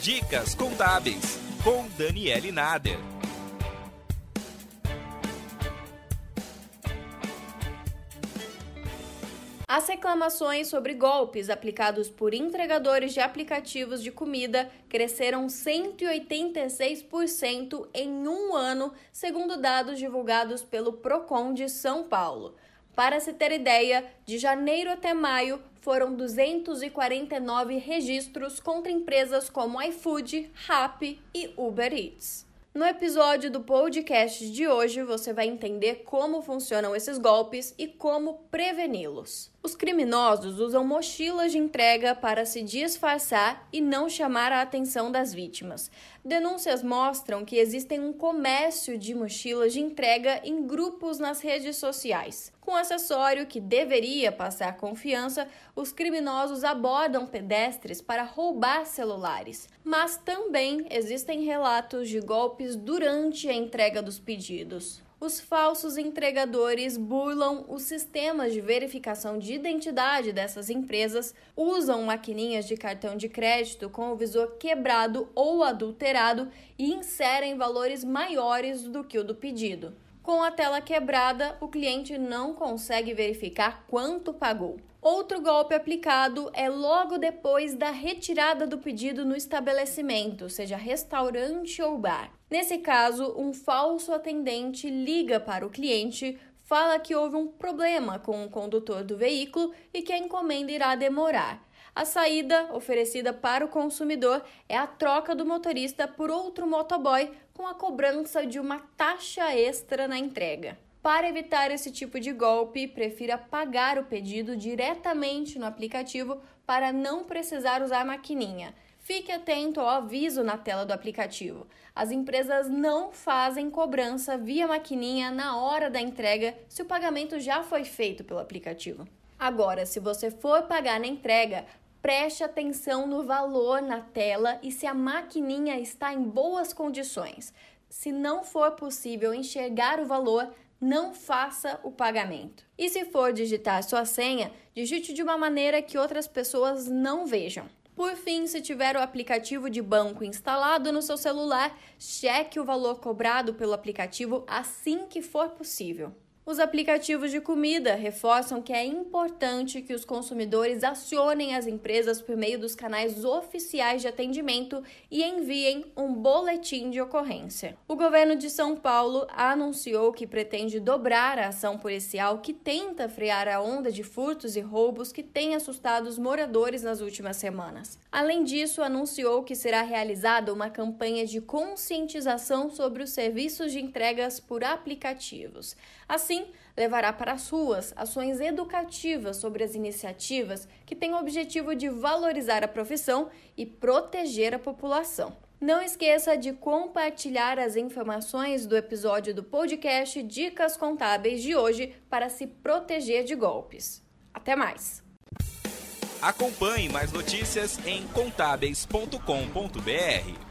Dicas Contábeis, com Daniele Nader. As reclamações sobre golpes aplicados por entregadores de aplicativos de comida cresceram 186% em um ano, segundo dados divulgados pelo Procon de São Paulo. Para se ter ideia, de janeiro até maio foram 249 registros contra empresas como iFood, Rappi e Uber Eats. No episódio do podcast de hoje, você vai entender como funcionam esses golpes e como preveni-los. Os criminosos usam mochilas de entrega para se disfarçar e não chamar a atenção das vítimas. Denúncias mostram que existem um comércio de mochilas de entrega em grupos nas redes sociais. Com acessório que deveria passar confiança, os criminosos abordam pedestres para roubar celulares. Mas também existem relatos de golpes durante a entrega dos pedidos os falsos entregadores burlam os sistemas de verificação de identidade dessas empresas, usam maquininhas de cartão de crédito com o visor quebrado ou adulterado e inserem valores maiores do que o do pedido. Com a tela quebrada, o cliente não consegue verificar quanto pagou. Outro golpe aplicado é logo depois da retirada do pedido no estabelecimento, seja restaurante ou bar. Nesse caso, um falso atendente liga para o cliente, fala que houve um problema com o condutor do veículo e que a encomenda irá demorar. A saída oferecida para o consumidor é a troca do motorista por outro motoboy com a cobrança de uma taxa extra na entrega. Para evitar esse tipo de golpe, prefira pagar o pedido diretamente no aplicativo para não precisar usar maquininha. Fique atento ao aviso na tela do aplicativo. As empresas não fazem cobrança via maquininha na hora da entrega se o pagamento já foi feito pelo aplicativo. Agora, se você for pagar na entrega, preste atenção no valor na tela e se a maquininha está em boas condições. Se não for possível enxergar o valor, não faça o pagamento. E se for digitar sua senha, digite de uma maneira que outras pessoas não vejam. Por fim, se tiver o aplicativo de banco instalado no seu celular, cheque o valor cobrado pelo aplicativo assim que for possível. Os aplicativos de comida reforçam que é importante que os consumidores acionem as empresas por meio dos canais oficiais de atendimento e enviem um boletim de ocorrência. O governo de São Paulo anunciou que pretende dobrar a ação policial que tenta frear a onda de furtos e roubos que tem assustado os moradores nas últimas semanas. Além disso, anunciou que será realizada uma campanha de conscientização sobre os serviços de entregas por aplicativos. Assim, Levará para as ruas ações educativas sobre as iniciativas que têm o objetivo de valorizar a profissão e proteger a população. Não esqueça de compartilhar as informações do episódio do podcast Dicas Contábeis de hoje para se proteger de golpes. Até mais! Acompanhe mais notícias em contábeis.com.br.